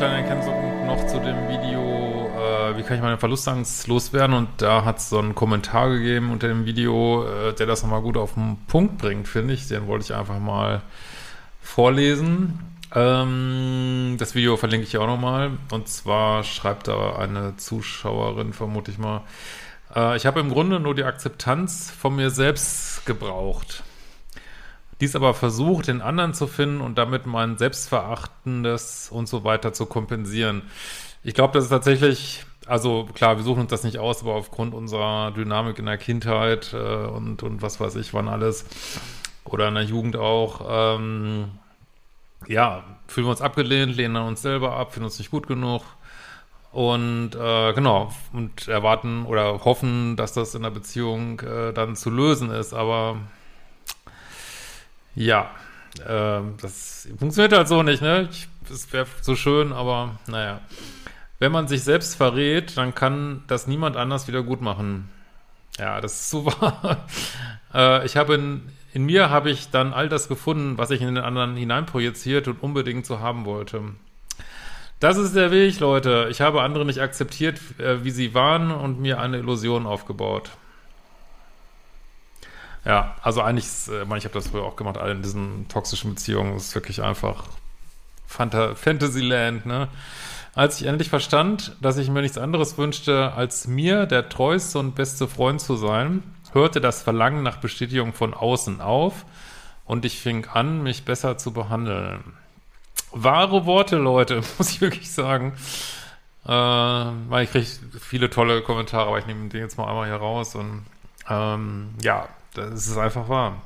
kleine Erkenntnis noch zu dem Video, äh, wie kann ich meine Verlustangst loswerden? Und da hat es so einen Kommentar gegeben unter dem Video, äh, der das nochmal gut auf den Punkt bringt, finde ich. Den wollte ich einfach mal vorlesen. Ähm, das Video verlinke ich auch nochmal. Und zwar schreibt da eine Zuschauerin, vermute ich mal, äh, ich habe im Grunde nur die Akzeptanz von mir selbst gebraucht dies aber versucht, den anderen zu finden und damit mein Selbstverachtendes und so weiter zu kompensieren. Ich glaube, das ist tatsächlich, also klar, wir suchen uns das nicht aus, aber aufgrund unserer Dynamik in der Kindheit äh, und, und was weiß ich, wann alles, oder in der Jugend auch, ähm, ja, fühlen wir uns abgelehnt, lehnen uns selber ab, finden uns nicht gut genug und äh, genau, und erwarten oder hoffen, dass das in der Beziehung äh, dann zu lösen ist, aber ja, äh, das funktioniert halt so nicht, ne? das wäre so schön, aber naja. Wenn man sich selbst verrät, dann kann das niemand anders wieder gut machen. Ja, das ist super. äh, ich habe in, in mir habe ich dann all das gefunden, was ich in den anderen hineinprojiziert und unbedingt so haben wollte. Das ist der Weg, Leute. Ich habe andere nicht akzeptiert, äh, wie sie waren und mir eine Illusion aufgebaut. Ja, also eigentlich, äh, ich ich habe das früher auch gemacht, all in diesen toxischen Beziehungen, ist wirklich einfach Fanta Fantasyland, ne? Als ich endlich verstand, dass ich mir nichts anderes wünschte, als mir der treueste und beste Freund zu sein, hörte das Verlangen nach Bestätigung von außen auf und ich fing an, mich besser zu behandeln. Wahre Worte, Leute, muss ich wirklich sagen. Äh, ich kriege viele tolle Kommentare, aber ich nehme den jetzt mal einmal hier raus und ähm, ja, das ist einfach wahr.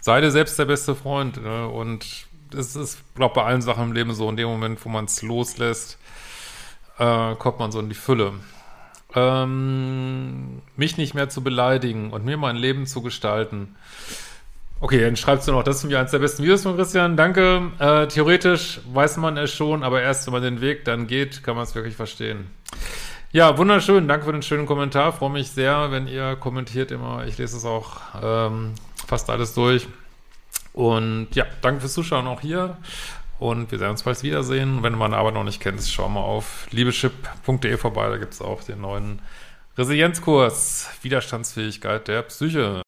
Sei dir selbst der beste Freund. Ne? Und das ist, glaube bei allen Sachen im Leben so. In dem Moment, wo man es loslässt, äh, kommt man so in die Fülle. Ähm, mich nicht mehr zu beleidigen und mir mein Leben zu gestalten. Okay, dann schreibst du noch, das ist mir eines der besten Videos von Christian. Danke. Äh, theoretisch weiß man es schon, aber erst wenn man den Weg dann geht, kann man es wirklich verstehen. Ja, wunderschön. Danke für den schönen Kommentar. Freue mich sehr, wenn ihr kommentiert immer. Ich lese es auch ähm, fast alles durch. Und ja, danke fürs Zuschauen auch hier. Und wir sehen uns bald wiedersehen. Wenn du meine Arbeit noch nicht kennst, schau mal auf liebeschip.de vorbei. Da gibt es auch den neuen Resilienzkurs Widerstandsfähigkeit der Psyche.